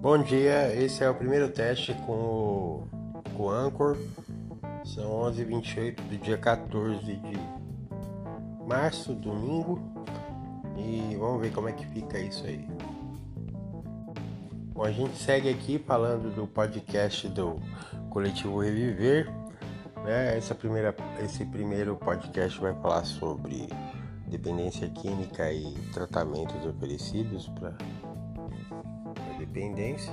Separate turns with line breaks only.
Bom dia, esse é o primeiro teste com o, com o Anchor. São 11h28 do dia 14 de março, domingo. E vamos ver como é que fica isso aí. Bom, a gente segue aqui falando do podcast do Coletivo Reviver. Né? Essa primeira, esse primeiro podcast vai falar sobre dependência química e tratamentos oferecidos para dependência.